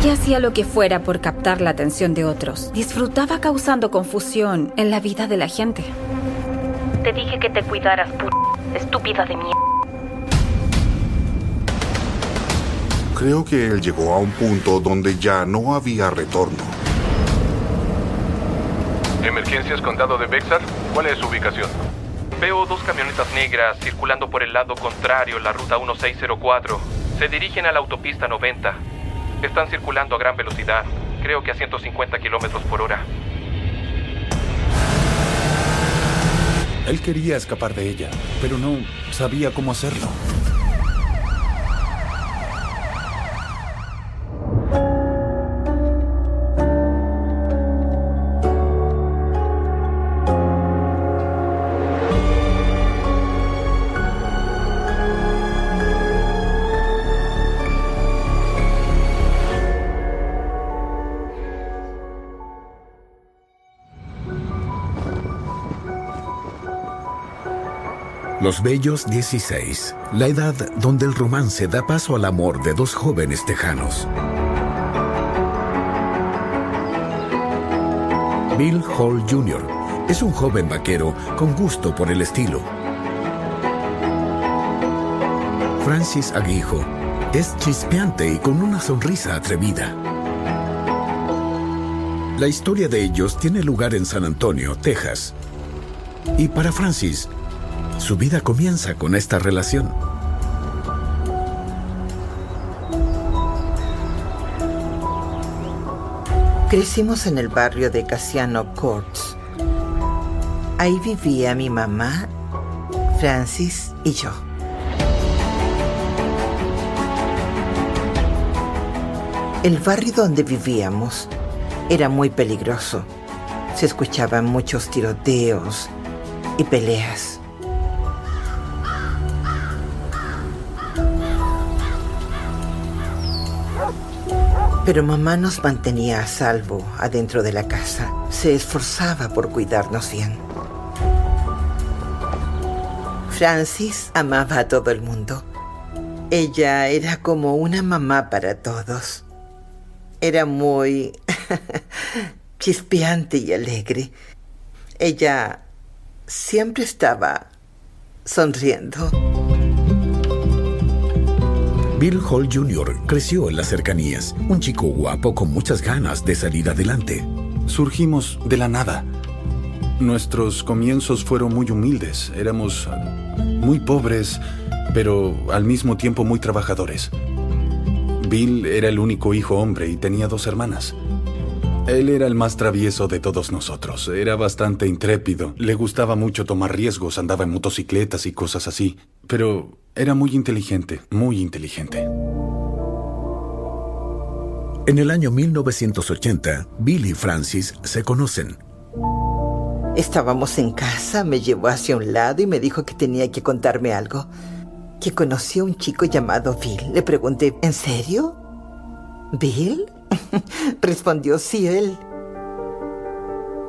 Ella hacía lo que fuera por captar la atención de otros. Disfrutaba causando confusión en la vida de la gente. Te dije que te cuidaras, p estúpida de mierda. Creo que él llegó a un punto donde ya no había retorno. Emergencias Condado de Bexar, ¿cuál es su ubicación? Veo dos camionetas negras circulando por el lado contrario, la ruta 1604. Se dirigen a la autopista 90. Están circulando a gran velocidad, creo que a 150 kilómetros por hora. Él quería escapar de ella, pero no sabía cómo hacerlo. Los Bellos 16, la edad donde el romance da paso al amor de dos jóvenes tejanos. Bill Hall Jr. es un joven vaquero con gusto por el estilo. Francis Aguijo es chispeante y con una sonrisa atrevida. La historia de ellos tiene lugar en San Antonio, Texas. Y para Francis, su vida comienza con esta relación. Crecimos en el barrio de Casiano Courts. Ahí vivía mi mamá, Francis y yo. El barrio donde vivíamos era muy peligroso. Se escuchaban muchos tiroteos y peleas. Pero mamá nos mantenía a salvo adentro de la casa. Se esforzaba por cuidarnos bien. Francis amaba a todo el mundo. Ella era como una mamá para todos. Era muy chispeante y alegre. Ella siempre estaba sonriendo. Bill Hall Jr. creció en las cercanías, un chico guapo con muchas ganas de salir adelante. Surgimos de la nada. Nuestros comienzos fueron muy humildes. Éramos muy pobres, pero al mismo tiempo muy trabajadores. Bill era el único hijo hombre y tenía dos hermanas. Él era el más travieso de todos nosotros. Era bastante intrépido. Le gustaba mucho tomar riesgos, andaba en motocicletas y cosas así. Pero era muy inteligente, muy inteligente. En el año 1980, Bill y Francis se conocen. Estábamos en casa, me llevó hacia un lado y me dijo que tenía que contarme algo. Que conoció a un chico llamado Bill. Le pregunté, ¿en serio? ¿Bill? Respondió sí él.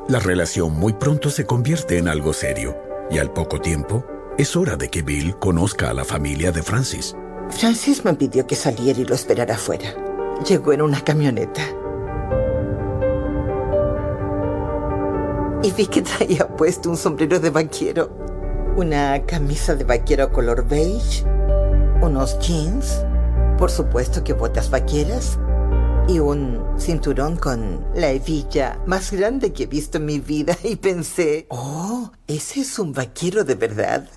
La relación muy pronto se convierte en algo serio y al poco tiempo es hora de que Bill conozca a la familia de Francis. Francis me pidió que saliera y lo esperara afuera. Llegó en una camioneta. Y vi que traía puesto un sombrero de vaquero, una camisa de vaquero color beige unos jeans, por supuesto que botas vaqueras y un cinturón con la hebilla más grande que he visto en mi vida y pensé, oh, ese es un vaquero de verdad.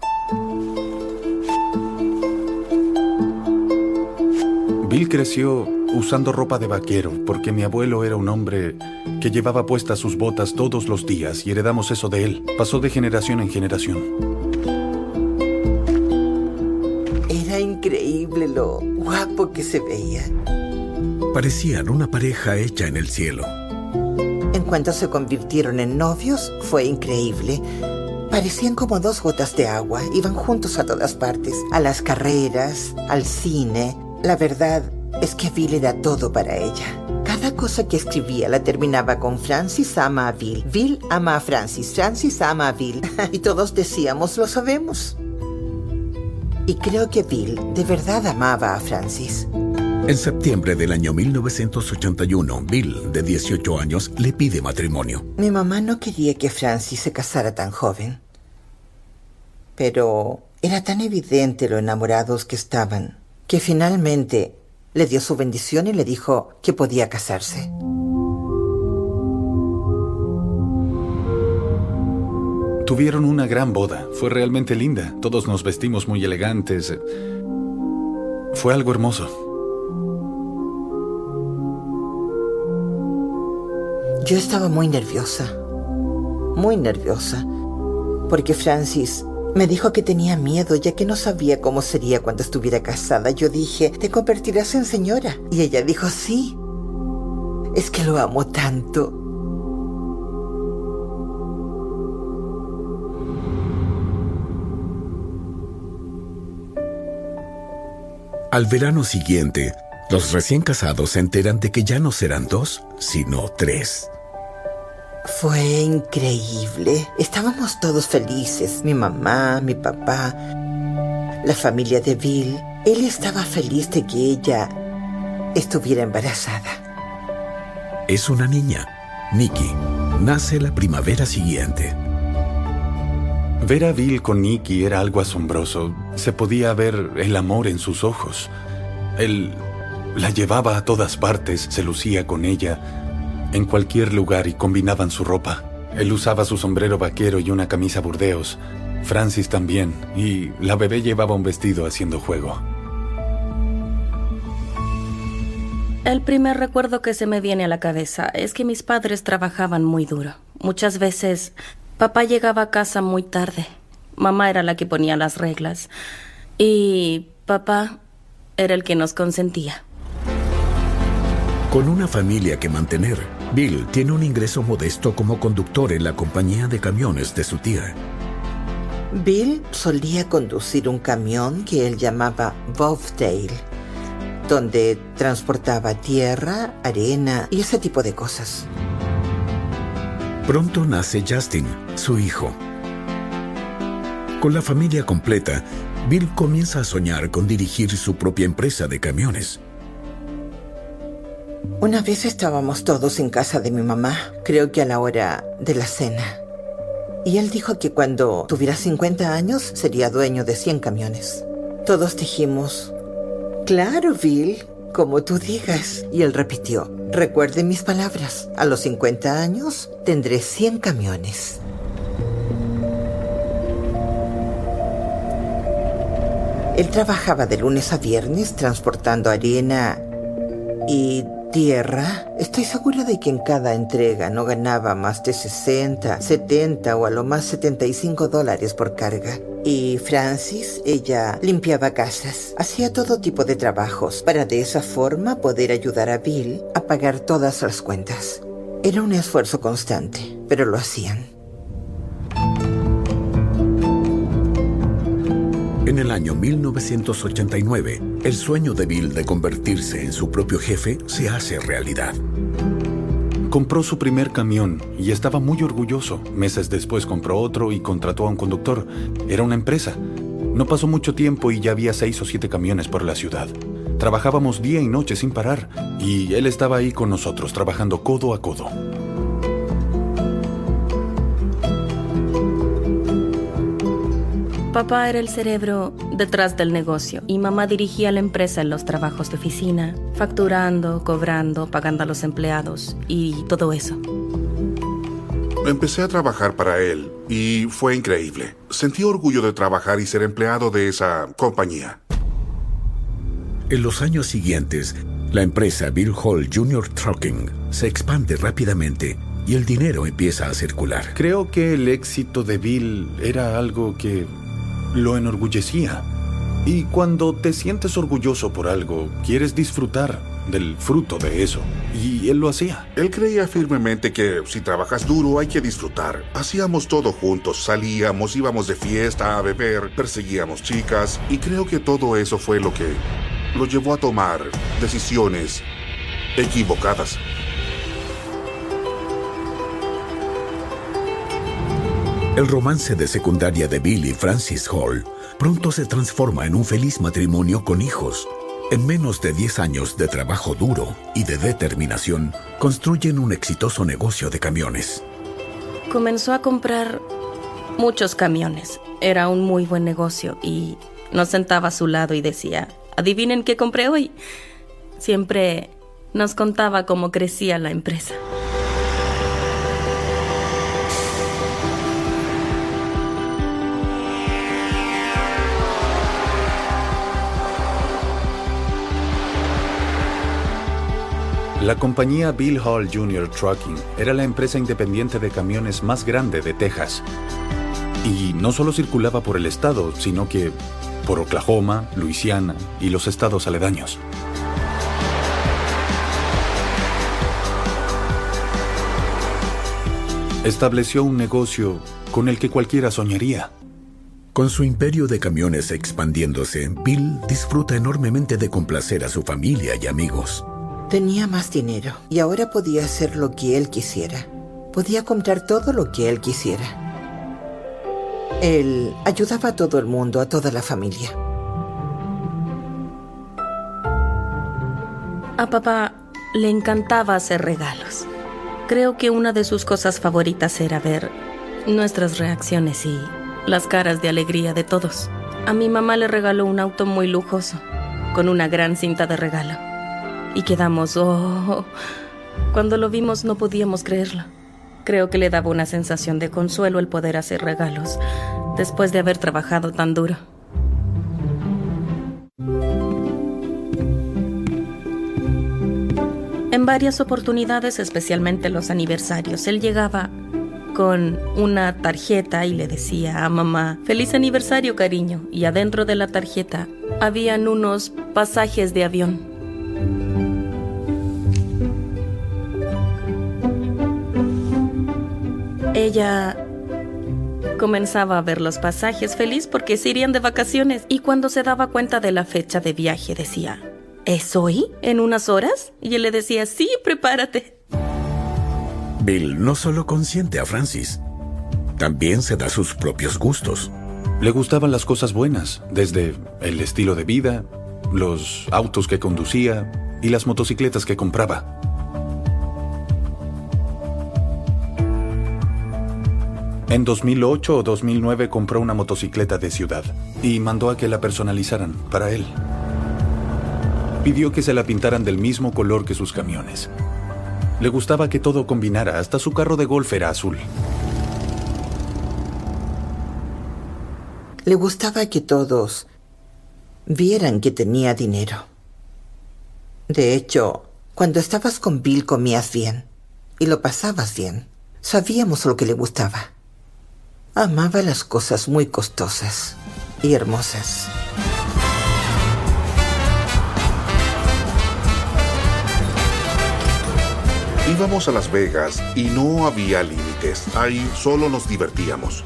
Bill creció usando ropa de vaquero porque mi abuelo era un hombre que llevaba puestas sus botas todos los días y heredamos eso de él. Pasó de generación en generación. Era increíble lo guapo que se veía. Parecían una pareja hecha en el cielo. En cuanto se convirtieron en novios, fue increíble. Parecían como dos gotas de agua. Iban juntos a todas partes, a las carreras, al cine. La verdad es que Bill era todo para ella. Cada cosa que escribía la terminaba con Francis ama a Bill. Bill ama a Francis. Francis ama a Bill. y todos decíamos, lo sabemos. Y creo que Bill de verdad amaba a Francis. En septiembre del año 1981, Bill, de 18 años, le pide matrimonio. Mi mamá no quería que Francis se casara tan joven. Pero era tan evidente lo enamorados que estaban, que finalmente le dio su bendición y le dijo que podía casarse. Tuvieron una gran boda. Fue realmente linda. Todos nos vestimos muy elegantes. Fue algo hermoso. Yo estaba muy nerviosa. Muy nerviosa. Porque Francis me dijo que tenía miedo ya que no sabía cómo sería cuando estuviera casada. Yo dije, te convertirás en señora. Y ella dijo, sí. Es que lo amo tanto. Al verano siguiente, los recién casados se enteran de que ya no serán dos, sino tres. Fue increíble. Estábamos todos felices. Mi mamá, mi papá, la familia de Bill. Él estaba feliz de que ella estuviera embarazada. Es una niña, Nikki. Nace la primavera siguiente. Ver a Bill con Nikki era algo asombroso. Se podía ver el amor en sus ojos. Él la llevaba a todas partes, se lucía con ella en cualquier lugar y combinaban su ropa. Él usaba su sombrero vaquero y una camisa burdeos. Francis también, y la bebé llevaba un vestido haciendo juego. El primer recuerdo que se me viene a la cabeza es que mis padres trabajaban muy duro. Muchas veces papá llegaba a casa muy tarde. Mamá era la que ponía las reglas. Y papá era el que nos consentía. Con una familia que mantener, Bill tiene un ingreso modesto como conductor en la compañía de camiones de su tía. Bill solía conducir un camión que él llamaba Bobtail, donde transportaba tierra, arena y ese tipo de cosas. Pronto nace Justin, su hijo. Con la familia completa, Bill comienza a soñar con dirigir su propia empresa de camiones. Una vez estábamos todos en casa de mi mamá, creo que a la hora de la cena. Y él dijo que cuando tuviera 50 años sería dueño de 100 camiones. Todos dijimos, claro, Bill, como tú digas. Y él repitió, recuerde mis palabras, a los 50 años tendré 100 camiones. Él trabajaba de lunes a viernes transportando arena y tierra. Estoy segura de que en cada entrega no ganaba más de 60, 70 o a lo más 75 dólares por carga. Y Francis, ella limpiaba casas, hacía todo tipo de trabajos para de esa forma poder ayudar a Bill a pagar todas las cuentas. Era un esfuerzo constante, pero lo hacían. En el año 1989, el sueño de Bill de convertirse en su propio jefe se hace realidad. Compró su primer camión y estaba muy orgulloso. Meses después compró otro y contrató a un conductor. Era una empresa. No pasó mucho tiempo y ya había seis o siete camiones por la ciudad. Trabajábamos día y noche sin parar y él estaba ahí con nosotros, trabajando codo a codo. Papá era el cerebro detrás del negocio y mamá dirigía la empresa en los trabajos de oficina, facturando, cobrando, pagando a los empleados y todo eso. Empecé a trabajar para él y fue increíble. Sentí orgullo de trabajar y ser empleado de esa compañía. En los años siguientes, la empresa Bill Hall Jr. Trucking se expande rápidamente y el dinero empieza a circular. Creo que el éxito de Bill era algo que lo enorgullecía. Y cuando te sientes orgulloso por algo, quieres disfrutar del fruto de eso. Y él lo hacía. Él creía firmemente que si trabajas duro hay que disfrutar. Hacíamos todo juntos, salíamos, íbamos de fiesta a beber, perseguíamos chicas y creo que todo eso fue lo que lo llevó a tomar decisiones equivocadas. El romance de secundaria de Bill y Francis Hall pronto se transforma en un feliz matrimonio con hijos. En menos de 10 años de trabajo duro y de determinación, construyen un exitoso negocio de camiones. Comenzó a comprar muchos camiones. Era un muy buen negocio y nos sentaba a su lado y decía, adivinen qué compré hoy. Siempre nos contaba cómo crecía la empresa. La compañía Bill Hall Jr. Trucking era la empresa independiente de camiones más grande de Texas. Y no solo circulaba por el estado, sino que por Oklahoma, Luisiana y los estados aledaños. Estableció un negocio con el que cualquiera soñaría. Con su imperio de camiones expandiéndose, Bill disfruta enormemente de complacer a su familia y amigos. Tenía más dinero y ahora podía hacer lo que él quisiera. Podía comprar todo lo que él quisiera. Él ayudaba a todo el mundo, a toda la familia. A papá le encantaba hacer regalos. Creo que una de sus cosas favoritas era ver nuestras reacciones y las caras de alegría de todos. A mi mamá le regaló un auto muy lujoso, con una gran cinta de regalo. Y quedamos, oh, cuando lo vimos no podíamos creerlo. Creo que le daba una sensación de consuelo el poder hacer regalos después de haber trabajado tan duro. En varias oportunidades, especialmente los aniversarios, él llegaba con una tarjeta y le decía a mamá, feliz aniversario cariño, y adentro de la tarjeta habían unos pasajes de avión. Ella comenzaba a ver los pasajes feliz porque se irían de vacaciones y cuando se daba cuenta de la fecha de viaje decía, ¿es hoy? ¿En unas horas? Y él le decía, sí, prepárate. Bill no solo consiente a Francis, también se da sus propios gustos. Le gustaban las cosas buenas, desde el estilo de vida, los autos que conducía y las motocicletas que compraba. En 2008 o 2009 compró una motocicleta de ciudad y mandó a que la personalizaran para él. Pidió que se la pintaran del mismo color que sus camiones. Le gustaba que todo combinara, hasta su carro de golf era azul. Le gustaba que todos vieran que tenía dinero. De hecho, cuando estabas con Bill comías bien y lo pasabas bien. Sabíamos lo que le gustaba. Amaba las cosas muy costosas y hermosas. Íbamos a Las Vegas y no había límites. Ahí solo nos divertíamos.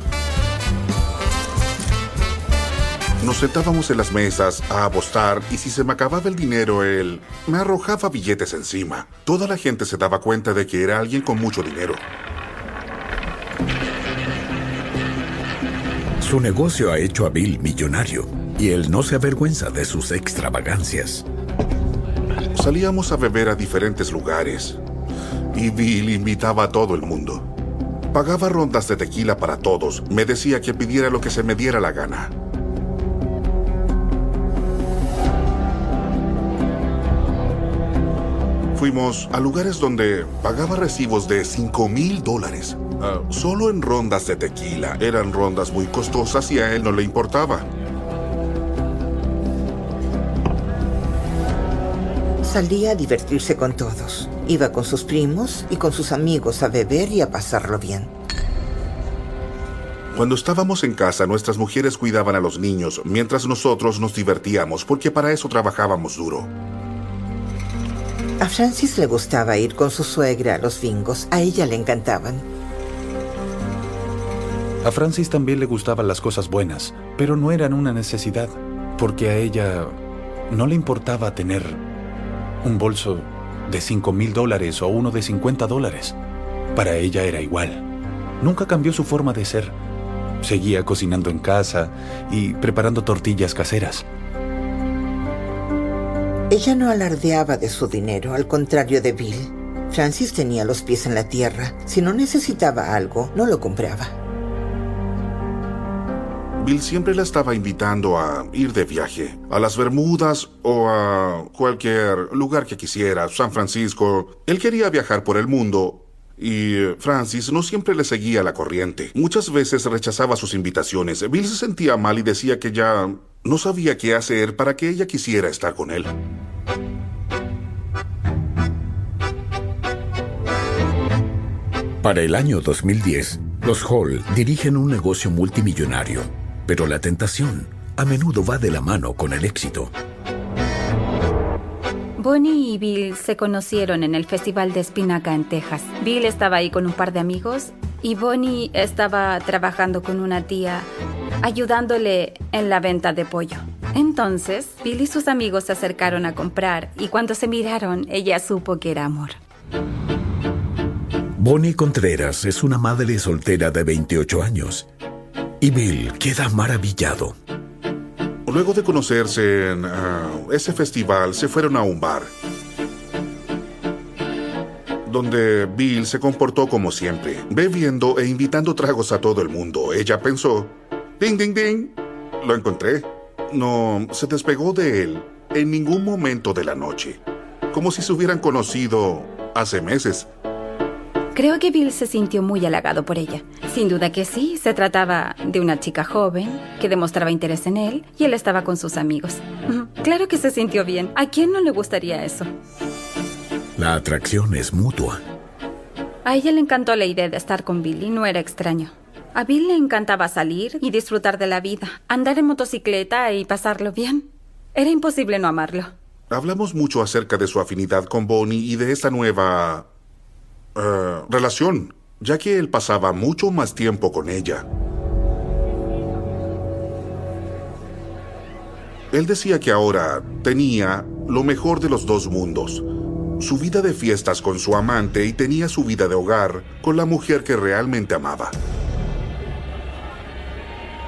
Nos sentábamos en las mesas a apostar y si se me acababa el dinero, él me arrojaba billetes encima. Toda la gente se daba cuenta de que era alguien con mucho dinero. Su negocio ha hecho a Bill millonario y él no se avergüenza de sus extravagancias. Salíamos a beber a diferentes lugares y Bill invitaba a todo el mundo. Pagaba rondas de tequila para todos, me decía que pidiera lo que se me diera la gana. Fuimos a lugares donde pagaba recibos de 5 mil dólares Ah, solo en rondas de tequila. Eran rondas muy costosas y a él no le importaba. Salía a divertirse con todos. Iba con sus primos y con sus amigos a beber y a pasarlo bien. Cuando estábamos en casa, nuestras mujeres cuidaban a los niños, mientras nosotros nos divertíamos, porque para eso trabajábamos duro. A Francis le gustaba ir con su suegra a los bingos. A ella le encantaban. A Francis también le gustaban las cosas buenas, pero no eran una necesidad, porque a ella no le importaba tener un bolso de 5 mil dólares o uno de 50 dólares. Para ella era igual. Nunca cambió su forma de ser. Seguía cocinando en casa y preparando tortillas caseras. Ella no alardeaba de su dinero, al contrario de Bill. Francis tenía los pies en la tierra. Si no necesitaba algo, no lo compraba. Bill siempre la estaba invitando a ir de viaje, a las Bermudas o a cualquier lugar que quisiera, San Francisco. Él quería viajar por el mundo y Francis no siempre le seguía la corriente. Muchas veces rechazaba sus invitaciones. Bill se sentía mal y decía que ya no sabía qué hacer para que ella quisiera estar con él. Para el año 2010, los Hall dirigen un negocio multimillonario pero la tentación a menudo va de la mano con el éxito. Bonnie y Bill se conocieron en el Festival de Espinaca en Texas. Bill estaba ahí con un par de amigos y Bonnie estaba trabajando con una tía ayudándole en la venta de pollo. Entonces, Bill y sus amigos se acercaron a comprar y cuando se miraron, ella supo que era amor. Bonnie Contreras es una madre soltera de 28 años y Bill queda maravillado. Luego de conocerse en ah, ese festival, se fueron a un bar. Donde Bill se comportó como siempre, bebiendo e invitando tragos a todo el mundo. Ella pensó, ding, ding, ding, lo encontré. No se despegó de él en ningún momento de la noche, como si se hubieran conocido hace meses. Creo que Bill se sintió muy halagado por ella. Sin duda que sí, se trataba de una chica joven que demostraba interés en él y él estaba con sus amigos. Claro que se sintió bien. ¿A quién no le gustaría eso? La atracción es mutua. A ella le encantó la idea de estar con Bill y no era extraño. A Bill le encantaba salir y disfrutar de la vida, andar en motocicleta y pasarlo bien. Era imposible no amarlo. Hablamos mucho acerca de su afinidad con Bonnie y de esa nueva eh, relación, ya que él pasaba mucho más tiempo con ella. Él decía que ahora tenía lo mejor de los dos mundos. Su vida de fiestas con su amante y tenía su vida de hogar con la mujer que realmente amaba.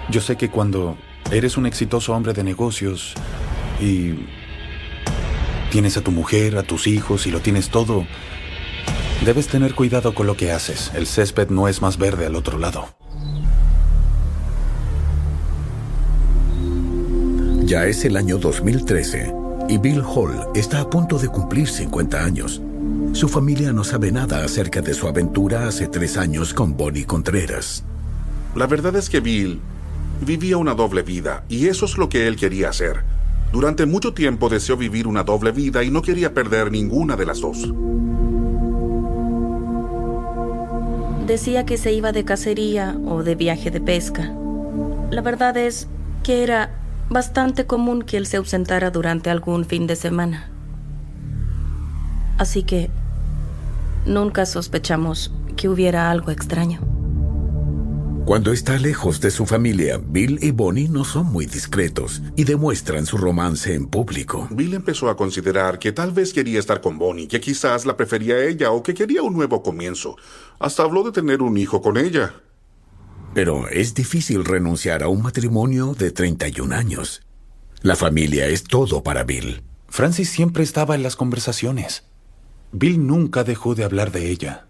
Yo sé que cuando eres un exitoso hombre de negocios y tienes a tu mujer, a tus hijos y lo tienes todo, Debes tener cuidado con lo que haces. El césped no es más verde al otro lado. Ya es el año 2013 y Bill Hall está a punto de cumplir 50 años. Su familia no sabe nada acerca de su aventura hace tres años con Bonnie Contreras. La verdad es que Bill vivía una doble vida y eso es lo que él quería hacer. Durante mucho tiempo deseó vivir una doble vida y no quería perder ninguna de las dos. Decía que se iba de cacería o de viaje de pesca. La verdad es que era bastante común que él se ausentara durante algún fin de semana. Así que nunca sospechamos que hubiera algo extraño. Cuando está lejos de su familia, Bill y Bonnie no son muy discretos y demuestran su romance en público. Bill empezó a considerar que tal vez quería estar con Bonnie, que quizás la prefería a ella o que quería un nuevo comienzo. Hasta habló de tener un hijo con ella. Pero es difícil renunciar a un matrimonio de 31 años. La familia es todo para Bill. Francis siempre estaba en las conversaciones. Bill nunca dejó de hablar de ella.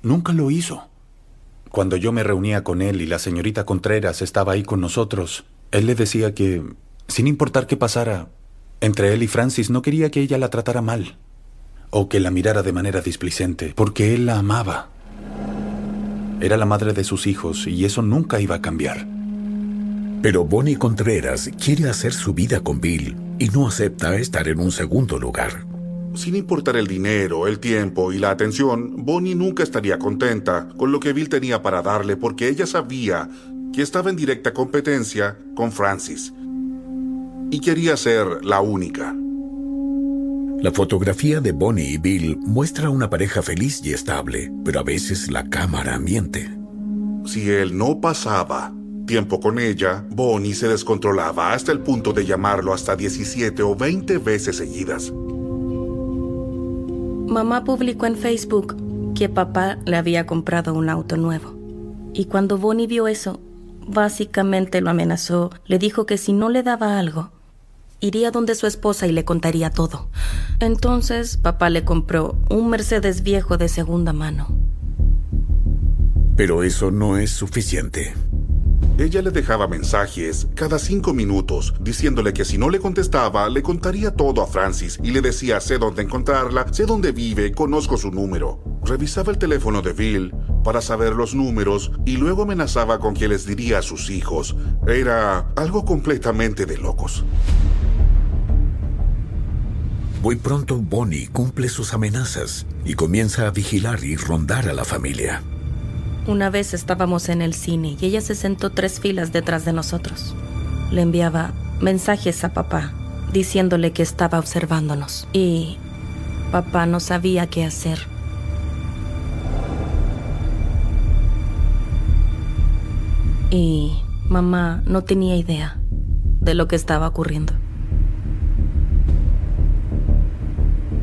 Nunca lo hizo. Cuando yo me reunía con él y la señorita Contreras estaba ahí con nosotros, él le decía que, sin importar qué pasara, entre él y Francis no quería que ella la tratara mal. o que la mirara de manera displicente, porque él la amaba. Era la madre de sus hijos y eso nunca iba a cambiar. Pero Bonnie Contreras quiere hacer su vida con Bill y no acepta estar en un segundo lugar. Sin importar el dinero, el tiempo y la atención, Bonnie nunca estaría contenta con lo que Bill tenía para darle porque ella sabía que estaba en directa competencia con Francis y quería ser la única. La fotografía de Bonnie y Bill muestra una pareja feliz y estable, pero a veces la cámara miente. Si él no pasaba tiempo con ella, Bonnie se descontrolaba hasta el punto de llamarlo hasta 17 o 20 veces seguidas. Mamá publicó en Facebook que papá le había comprado un auto nuevo. Y cuando Bonnie vio eso, básicamente lo amenazó. Le dijo que si no le daba algo, iría donde su esposa y le contaría todo. Entonces papá le compró un Mercedes viejo de segunda mano. Pero eso no es suficiente. Ella le dejaba mensajes cada cinco minutos diciéndole que si no le contestaba le contaría todo a Francis y le decía sé dónde encontrarla, sé dónde vive, conozco su número. Revisaba el teléfono de Bill para saber los números y luego amenazaba con que les diría a sus hijos. Era algo completamente de locos. Muy pronto Bonnie cumple sus amenazas y comienza a vigilar y rondar a la familia. Una vez estábamos en el cine y ella se sentó tres filas detrás de nosotros. Le enviaba mensajes a papá diciéndole que estaba observándonos y papá no sabía qué hacer. Y mamá no tenía idea de lo que estaba ocurriendo.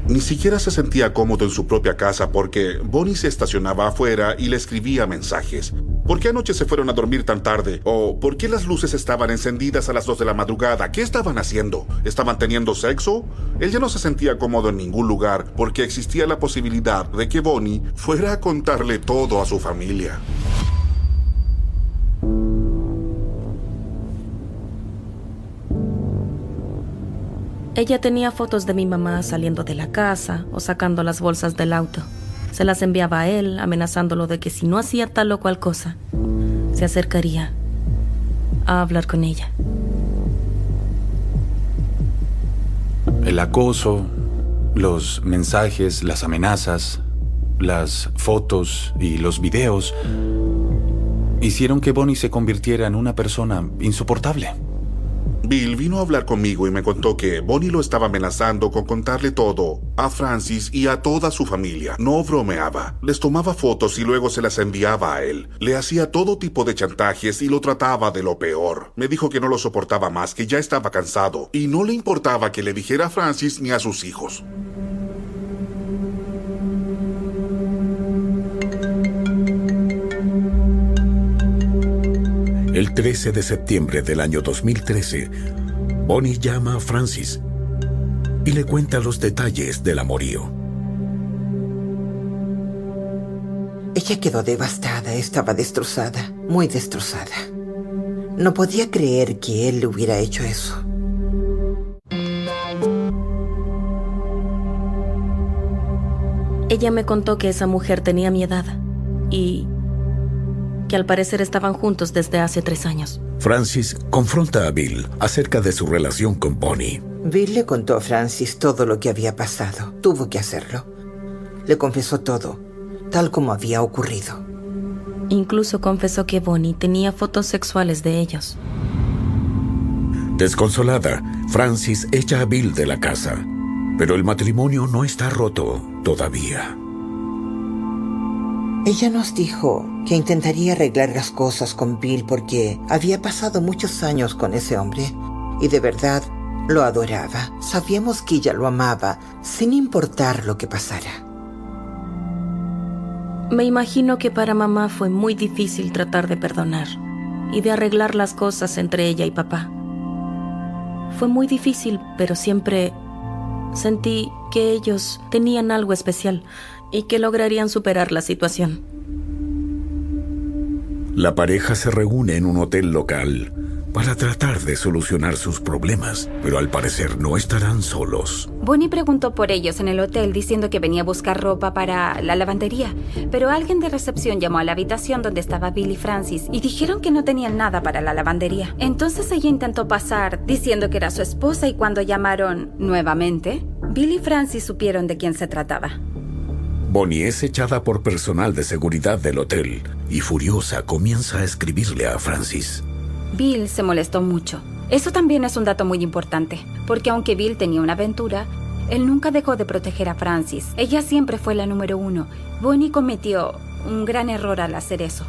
Ni siquiera se sentía cómodo en su propia casa porque Bonnie se estacionaba afuera y le escribía mensajes. ¿Por qué anoche se fueron a dormir tan tarde? ¿O por qué las luces estaban encendidas a las 2 de la madrugada? ¿Qué estaban haciendo? ¿Estaban teniendo sexo? Él ya no se sentía cómodo en ningún lugar porque existía la posibilidad de que Bonnie fuera a contarle todo a su familia. Ella tenía fotos de mi mamá saliendo de la casa o sacando las bolsas del auto. Se las enviaba a él, amenazándolo de que si no hacía tal o cual cosa, se acercaría a hablar con ella. El acoso, los mensajes, las amenazas, las fotos y los videos hicieron que Bonnie se convirtiera en una persona insoportable. Bill vino a hablar conmigo y me contó que Bonnie lo estaba amenazando con contarle todo a Francis y a toda su familia. No bromeaba. Les tomaba fotos y luego se las enviaba a él. Le hacía todo tipo de chantajes y lo trataba de lo peor. Me dijo que no lo soportaba más, que ya estaba cansado y no le importaba que le dijera a Francis ni a sus hijos. El 13 de septiembre del año 2013, Bonnie llama a Francis y le cuenta los detalles del amorío. Ella quedó devastada, estaba destrozada, muy destrozada. No podía creer que él le hubiera hecho eso. Ella me contó que esa mujer tenía mi edad y que al parecer estaban juntos desde hace tres años. Francis confronta a Bill acerca de su relación con Bonnie. Bill le contó a Francis todo lo que había pasado. Tuvo que hacerlo. Le confesó todo, tal como había ocurrido. Incluso confesó que Bonnie tenía fotos sexuales de ellos. Desconsolada, Francis echa a Bill de la casa. Pero el matrimonio no está roto todavía. Ella nos dijo que intentaría arreglar las cosas con Bill porque había pasado muchos años con ese hombre y de verdad lo adoraba. Sabíamos que ella lo amaba sin importar lo que pasara. Me imagino que para mamá fue muy difícil tratar de perdonar y de arreglar las cosas entre ella y papá. Fue muy difícil, pero siempre sentí que ellos tenían algo especial y que lograrían superar la situación. La pareja se reúne en un hotel local. para tratar de solucionar sus problemas, pero al parecer no estarán solos. Bonnie preguntó por ellos en el hotel diciendo que venía a buscar ropa para la lavandería, pero alguien de recepción llamó a la habitación donde estaba Bill y Francis y dijeron que no tenían nada para la lavandería. Entonces ella intentó pasar diciendo que era su esposa y cuando llamaron nuevamente, Bill y Francis supieron de quién se trataba. Bonnie es echada por personal de seguridad del hotel y furiosa comienza a escribirle a Francis. Bill se molestó mucho. Eso también es un dato muy importante, porque aunque Bill tenía una aventura, él nunca dejó de proteger a Francis. Ella siempre fue la número uno. Bonnie cometió un gran error al hacer eso.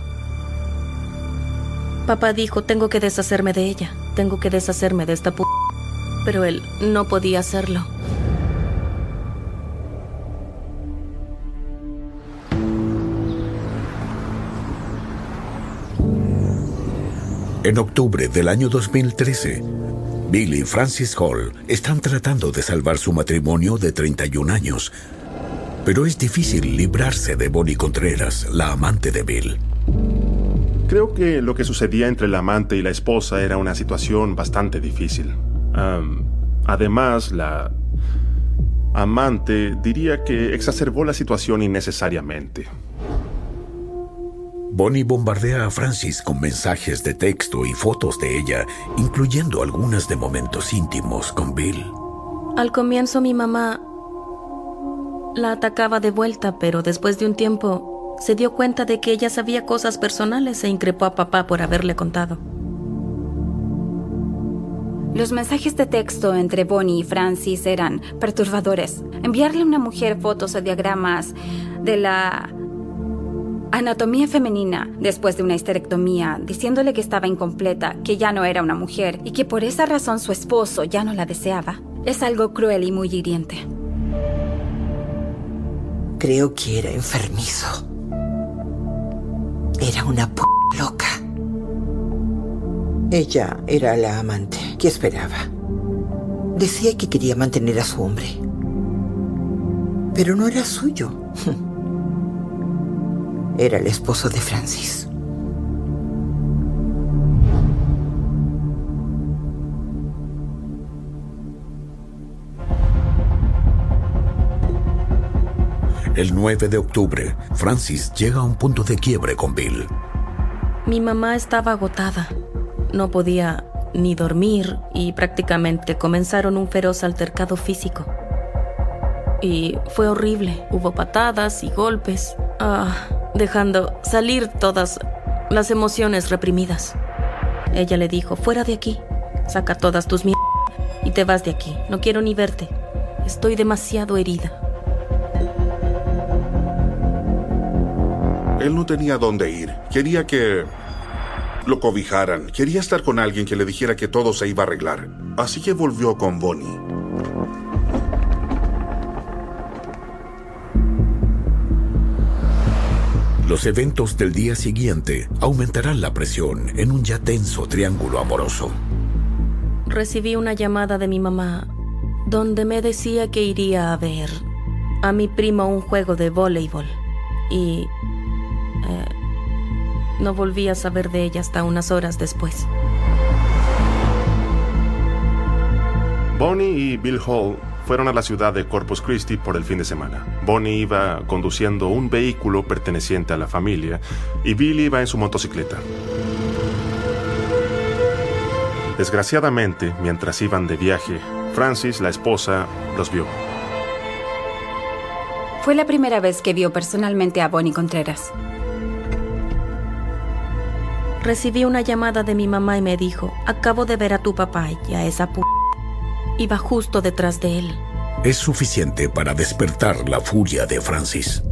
Papá dijo, tengo que deshacerme de ella, tengo que deshacerme de esta p... Pero él no podía hacerlo. En octubre del año 2013, Bill y Francis Hall están tratando de salvar su matrimonio de 31 años, pero es difícil librarse de Bonnie Contreras, la amante de Bill. Creo que lo que sucedía entre la amante y la esposa era una situación bastante difícil. Además, la amante diría que exacerbó la situación innecesariamente. Bonnie bombardea a Francis con mensajes de texto y fotos de ella, incluyendo algunas de momentos íntimos con Bill. Al comienzo mi mamá la atacaba de vuelta, pero después de un tiempo se dio cuenta de que ella sabía cosas personales e increpó a papá por haberle contado. Los mensajes de texto entre Bonnie y Francis eran perturbadores. Enviarle a una mujer fotos o diagramas de la anatomía femenina después de una histerectomía, diciéndole que estaba incompleta, que ya no era una mujer y que por esa razón su esposo ya no la deseaba, es algo cruel y muy hiriente. Creo que era enfermizo. Era una p loca. Ella era la amante. ¿Qué esperaba? Decía que quería mantener a su hombre. Pero no era suyo. Era el esposo de Francis. El 9 de octubre, Francis llega a un punto de quiebre con Bill. Mi mamá estaba agotada. No podía ni dormir y prácticamente comenzaron un feroz altercado físico. Y fue horrible. Hubo patadas y golpes, ah, dejando salir todas las emociones reprimidas. Ella le dijo, fuera de aquí, saca todas tus mierdas y te vas de aquí. No quiero ni verte. Estoy demasiado herida. Él no tenía dónde ir. Quería que lo cobijaran. Quería estar con alguien que le dijera que todo se iba a arreglar. Así que volvió con Bonnie. Los eventos del día siguiente aumentarán la presión en un ya tenso triángulo amoroso. Recibí una llamada de mi mamá donde me decía que iría a ver a mi primo un juego de voleibol y eh, no volví a saber de ella hasta unas horas después. Bonnie y Bill Hall fueron a la ciudad de Corpus Christi por el fin de semana. Bonnie iba conduciendo un vehículo perteneciente a la familia y Bill iba en su motocicleta. Desgraciadamente, mientras iban de viaje, Francis, la esposa, los vio. Fue la primera vez que vio personalmente a Bonnie Contreras. Recibí una llamada de mi mamá y me dijo, acabo de ver a tu papá y a esa p... Iba justo detrás de él. Es suficiente para despertar la furia de Francis.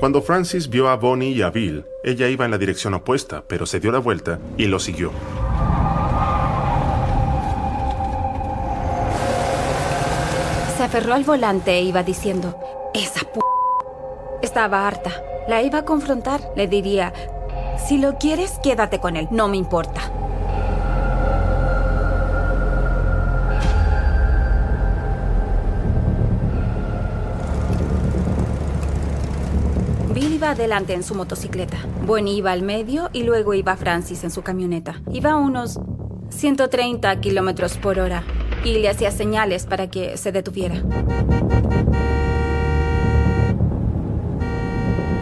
Cuando Francis vio a Bonnie y a Bill, ella iba en la dirección opuesta, pero se dio la vuelta y lo siguió. Se aferró al volante e iba diciendo, esa p... Estaba harta. La iba a confrontar. Le diría, si lo quieres, quédate con él. No me importa. Iba adelante en su motocicleta. Bonnie iba al medio y luego iba Francis en su camioneta. Iba a unos 130 kilómetros por hora y le hacía señales para que se detuviera.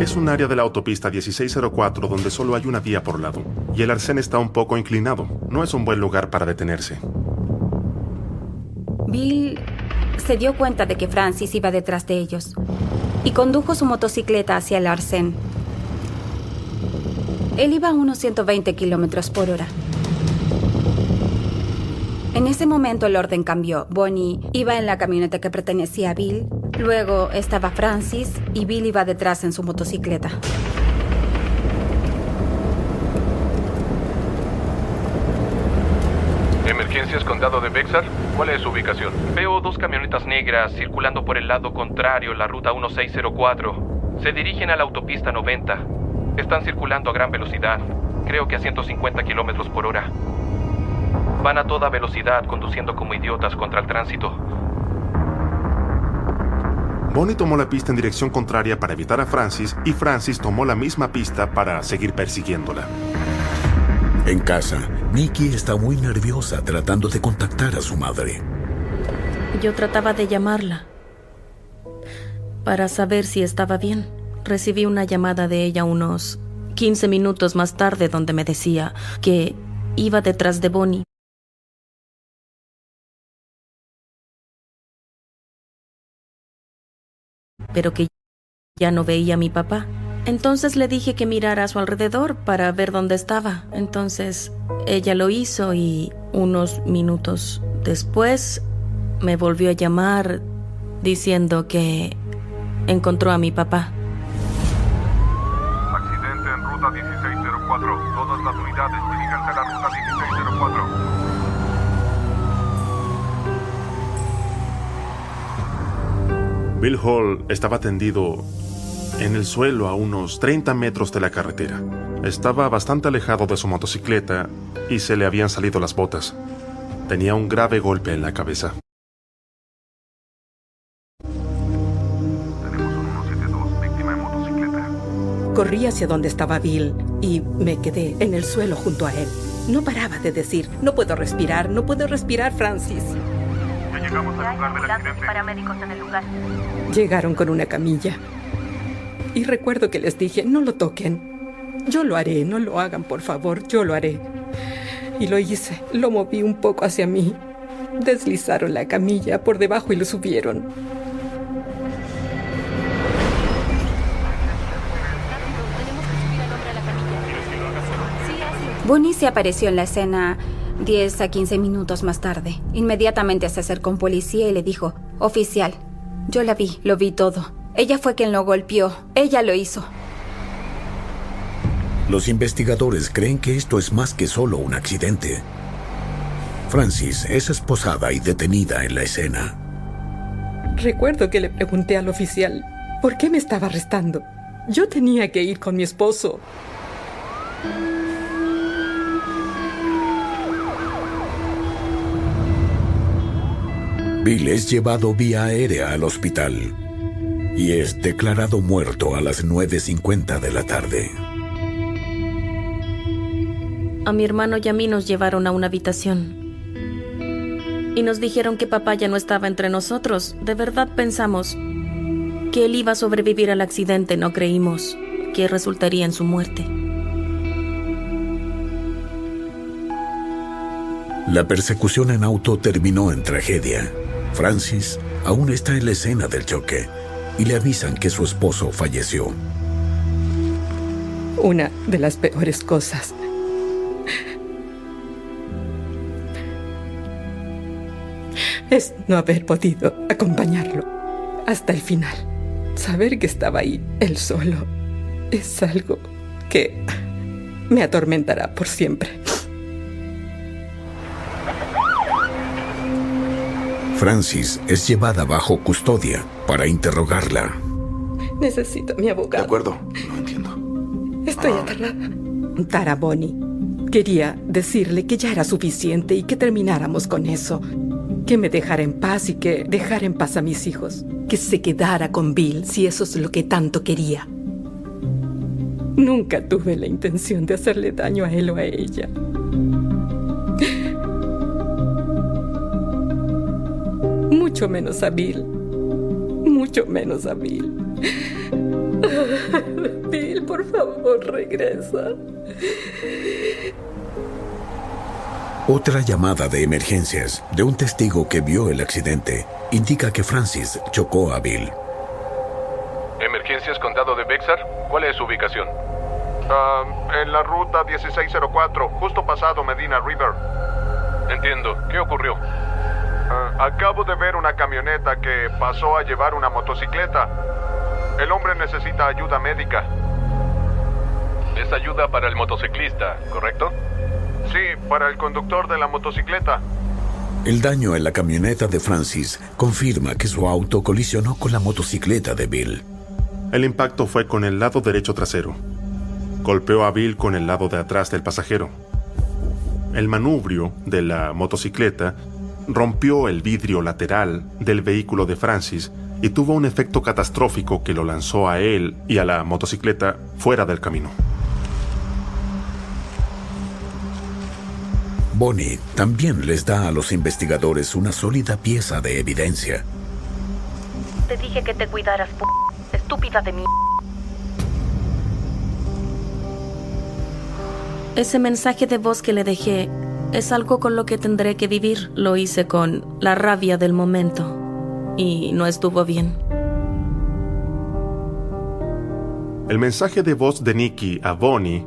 Es un área de la autopista 1604 donde solo hay una vía por lado, y el arcén está un poco inclinado. No es un buen lugar para detenerse. Bill se dio cuenta de que Francis iba detrás de ellos y condujo su motocicleta hacia el arcén. Él iba a unos 120 kilómetros por hora. En ese momento el orden cambió. Bonnie iba en la camioneta que pertenecía a Bill, luego estaba Francis y Bill iba detrás en su motocicleta. Emergencias Condado de Bexar, ¿cuál es su ubicación? Veo dos camionetas negras circulando por el lado contrario la ruta 1604. Se dirigen a la autopista 90. Están circulando a gran velocidad, creo que a 150 kilómetros por hora. Van a toda velocidad conduciendo como idiotas contra el tránsito. Bonnie tomó la pista en dirección contraria para evitar a Francis y Francis tomó la misma pista para seguir persiguiéndola. En casa, Nikki está muy nerviosa tratando de contactar a su madre. Yo trataba de llamarla para saber si estaba bien. Recibí una llamada de ella unos 15 minutos más tarde donde me decía que iba detrás de Bonnie pero que ya no veía a mi papá. Entonces le dije que mirara a su alrededor para ver dónde estaba. Entonces ella lo hizo y unos minutos después me volvió a llamar diciendo que encontró a mi papá. Accidente en ruta 1604. Todas las unidades diríjanse a la ruta 1604. Bill Hall estaba tendido en el suelo a unos 30 metros de la carretera. Estaba bastante alejado de su motocicleta y se le habían salido las botas. Tenía un grave golpe en la cabeza. Tenemos un 172, víctima en motocicleta. Corrí hacia donde estaba Bill y me quedé en el suelo junto a él. No paraba de decir, no puedo respirar, no puedo respirar, Francis. Ya llegamos al hay lugar del ambulancias y accidente. paramédicos en el lugar. Llegaron con una camilla. Y recuerdo que les dije, no lo toquen. Yo lo haré, no lo hagan, por favor, yo lo haré. Y lo hice, lo moví un poco hacia mí. Deslizaron la camilla por debajo y lo subieron. Bonnie se apareció en la escena 10 a 15 minutos más tarde. Inmediatamente se acercó un policía y le dijo, oficial, yo la vi, lo vi todo. Ella fue quien lo golpeó, ella lo hizo. Los investigadores creen que esto es más que solo un accidente. Francis es esposada y detenida en la escena. Recuerdo que le pregunté al oficial, ¿por qué me estaba arrestando? Yo tenía que ir con mi esposo. Bill es llevado vía aérea al hospital y es declarado muerto a las 9.50 de la tarde. A mi hermano y a mí nos llevaron a una habitación. Y nos dijeron que papá ya no estaba entre nosotros. De verdad pensamos que él iba a sobrevivir al accidente, no creímos que resultaría en su muerte. La persecución en auto terminó en tragedia. Francis aún está en la escena del choque y le avisan que su esposo falleció. Una de las peores cosas. Es no haber podido acompañarlo hasta el final. Saber que estaba ahí, él solo, es algo que me atormentará por siempre. Francis es llevada bajo custodia para interrogarla. Necesito a mi abogado. De acuerdo, no entiendo. Estoy aterrada. Tara Bonnie. Quería decirle que ya era suficiente y que termináramos con eso. Que me dejara en paz y que dejara en paz a mis hijos. Que se quedara con Bill si eso es lo que tanto quería. Nunca tuve la intención de hacerle daño a él o a ella. Mucho menos a Bill. Mucho menos a Bill. Bill, por favor, regresa. Otra llamada de emergencias de un testigo que vio el accidente indica que Francis chocó a Bill. Emergencias Condado de Bexar, ¿cuál es su ubicación? Ah, en la ruta 1604, justo pasado Medina River. Entiendo. ¿Qué ocurrió? Ah, acabo de ver una camioneta que pasó a llevar una motocicleta. El hombre necesita ayuda médica. Es ayuda para el motociclista, ¿correcto? Sí, para el conductor de la motocicleta. El daño en la camioneta de Francis confirma que su auto colisionó con la motocicleta de Bill. El impacto fue con el lado derecho trasero. Golpeó a Bill con el lado de atrás del pasajero. El manubrio de la motocicleta rompió el vidrio lateral del vehículo de Francis y tuvo un efecto catastrófico que lo lanzó a él y a la motocicleta fuera del camino. Bonnie también les da a los investigadores una sólida pieza de evidencia. Te dije que te cuidaras, p estúpida de mí. Ese mensaje de voz que le dejé es algo con lo que tendré que vivir. Lo hice con la rabia del momento y no estuvo bien. El mensaje de voz de Nicky a Bonnie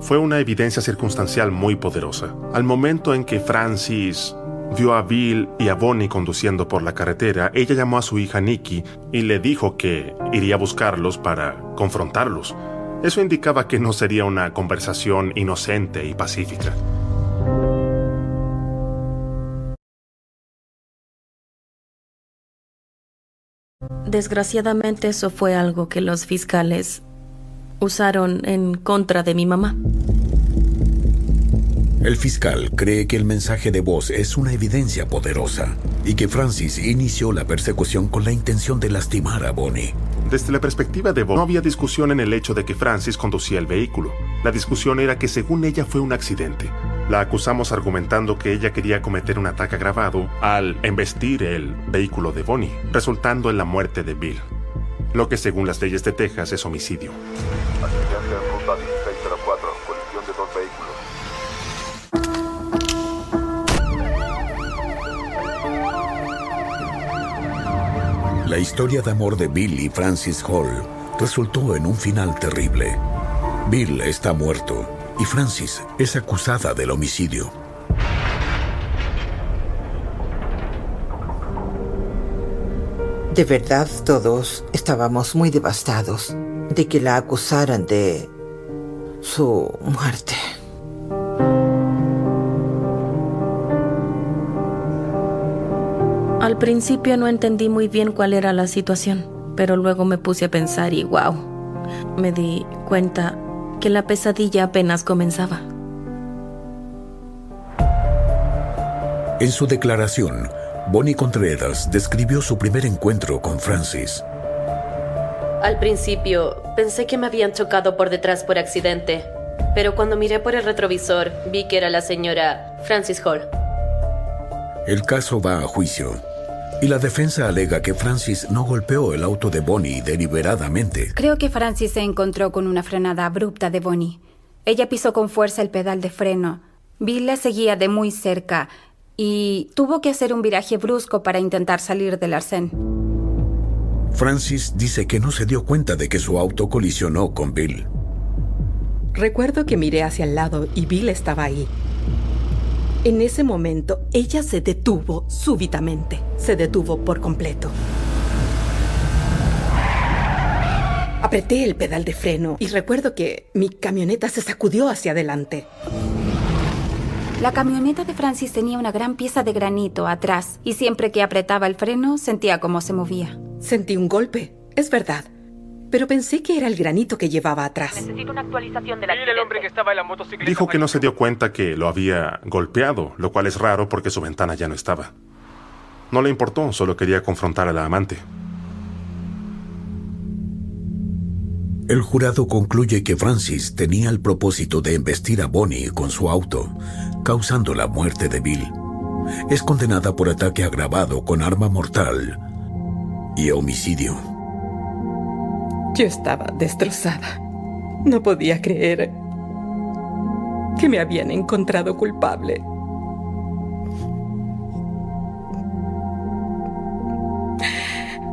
fue una evidencia circunstancial muy poderosa. Al momento en que Francis vio a Bill y a Bonnie conduciendo por la carretera, ella llamó a su hija Nikki y le dijo que iría a buscarlos para confrontarlos. Eso indicaba que no sería una conversación inocente y pacífica. Desgraciadamente eso fue algo que los fiscales usaron en contra de mi mamá. El fiscal cree que el mensaje de voz es una evidencia poderosa y que Francis inició la persecución con la intención de lastimar a Bonnie. Desde la perspectiva de Bonnie, no había discusión en el hecho de que Francis conducía el vehículo. La discusión era que según ella fue un accidente. La acusamos argumentando que ella quería cometer un ataque agravado al embestir el vehículo de Bonnie, resultando en la muerte de Bill. Lo que según las leyes de Texas es homicidio. La historia de amor de Bill y Francis Hall resultó en un final terrible. Bill está muerto y Francis es acusada del homicidio. De verdad, todos estábamos muy devastados de que la acusaran de su muerte. Al principio no entendí muy bien cuál era la situación, pero luego me puse a pensar y wow, me di cuenta que la pesadilla apenas comenzaba. En su declaración, Bonnie Contreras describió su primer encuentro con Francis. Al principio pensé que me habían chocado por detrás por accidente, pero cuando miré por el retrovisor vi que era la señora Francis Hall. El caso va a juicio y la defensa alega que Francis no golpeó el auto de Bonnie deliberadamente. Creo que Francis se encontró con una frenada abrupta de Bonnie. Ella pisó con fuerza el pedal de freno. Bill la seguía de muy cerca y tuvo que hacer un viraje brusco para intentar salir del arcén. Francis dice que no se dio cuenta de que su auto colisionó con Bill. Recuerdo que miré hacia el lado y Bill estaba ahí. En ese momento, ella se detuvo súbitamente. Se detuvo por completo. Apreté el pedal de freno y recuerdo que mi camioneta se sacudió hacia adelante. La camioneta de Francis tenía una gran pieza de granito atrás y siempre que apretaba el freno sentía cómo se movía. Sentí un golpe, es verdad. Pero pensé que era el granito que llevaba atrás. Necesito una actualización de la el hombre que estaba en la motocicleta. Dijo que no se dio cuenta que lo había golpeado, lo cual es raro porque su ventana ya no estaba. No le importó, solo quería confrontar a la amante. El jurado concluye que Francis tenía el propósito de embestir a Bonnie con su auto, causando la muerte de Bill. Es condenada por ataque agravado con arma mortal y homicidio. Yo estaba destrozada. No podía creer que me habían encontrado culpable.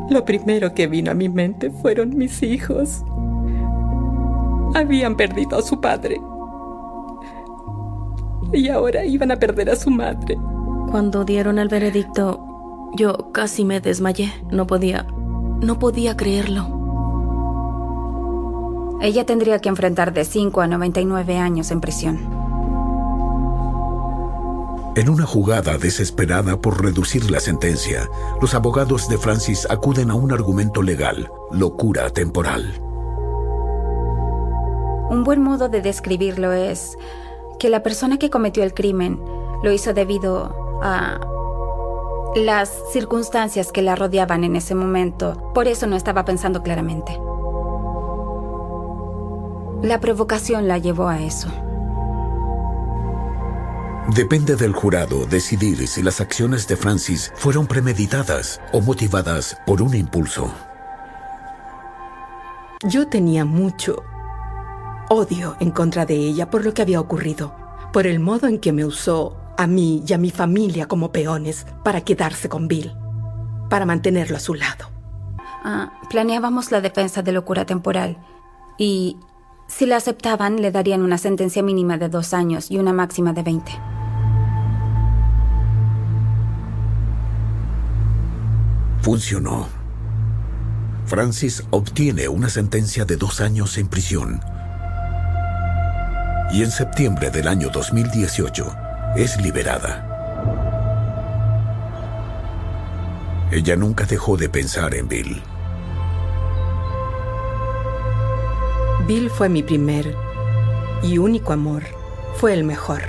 Lo primero que vino a mi mente fueron mis hijos. Habían perdido a su padre. Y ahora iban a perder a su madre. Cuando dieron el veredicto, yo casi me desmayé. No podía... No podía creerlo. Ella tendría que enfrentar de 5 a 99 años en prisión. En una jugada desesperada por reducir la sentencia, los abogados de Francis acuden a un argumento legal, locura temporal. Un buen modo de describirlo es que la persona que cometió el crimen lo hizo debido a las circunstancias que la rodeaban en ese momento. Por eso no estaba pensando claramente. La provocación la llevó a eso. Depende del jurado decidir si las acciones de Francis fueron premeditadas o motivadas por un impulso. Yo tenía mucho odio en contra de ella por lo que había ocurrido, por el modo en que me usó a mí y a mi familia como peones para quedarse con Bill, para mantenerlo a su lado. Ah, planeábamos la defensa de locura temporal y si la aceptaban le darían una sentencia mínima de dos años y una máxima de 20. Funcionó. Francis obtiene una sentencia de dos años en prisión. Y en septiembre del año 2018 es liberada. Ella nunca dejó de pensar en Bill. Bill fue mi primer y único amor. Fue el mejor.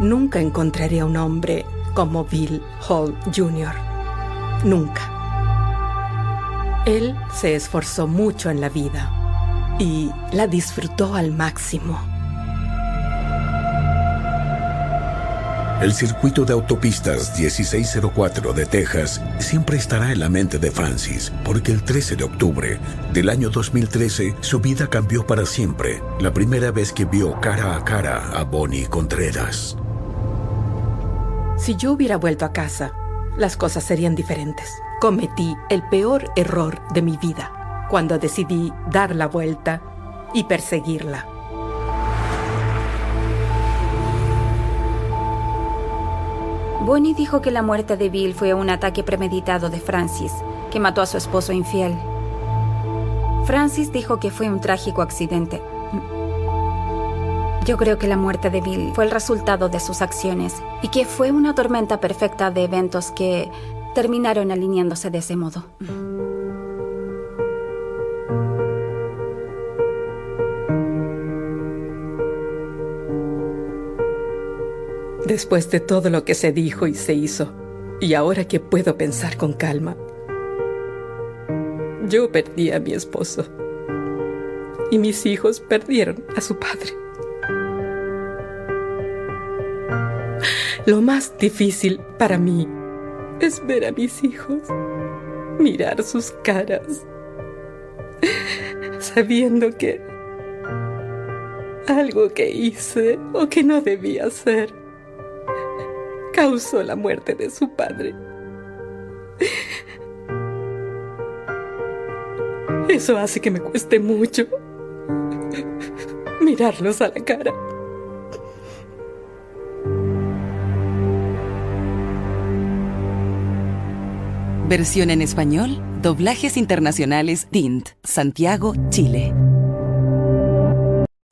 Nunca encontraré a un hombre como Bill Hall Jr. Nunca. Él se esforzó mucho en la vida y la disfrutó al máximo. El circuito de autopistas 1604 de Texas siempre estará en la mente de Francis, porque el 13 de octubre del año 2013 su vida cambió para siempre, la primera vez que vio cara a cara a Bonnie Contreras. Si yo hubiera vuelto a casa, las cosas serían diferentes. Cometí el peor error de mi vida cuando decidí dar la vuelta y perseguirla. Bonnie dijo que la muerte de Bill fue un ataque premeditado de Francis, que mató a su esposo infiel. Francis dijo que fue un trágico accidente. Yo creo que la muerte de Bill fue el resultado de sus acciones y que fue una tormenta perfecta de eventos que terminaron alineándose de ese modo. Después de todo lo que se dijo y se hizo, y ahora que puedo pensar con calma, yo perdí a mi esposo. Y mis hijos perdieron a su padre. Lo más difícil para mí es ver a mis hijos, mirar sus caras, sabiendo que algo que hice o que no debía hacer causó la muerte de su padre. Eso hace que me cueste mucho mirarlos a la cara. Versión en español, doblajes internacionales DINT, Santiago, Chile.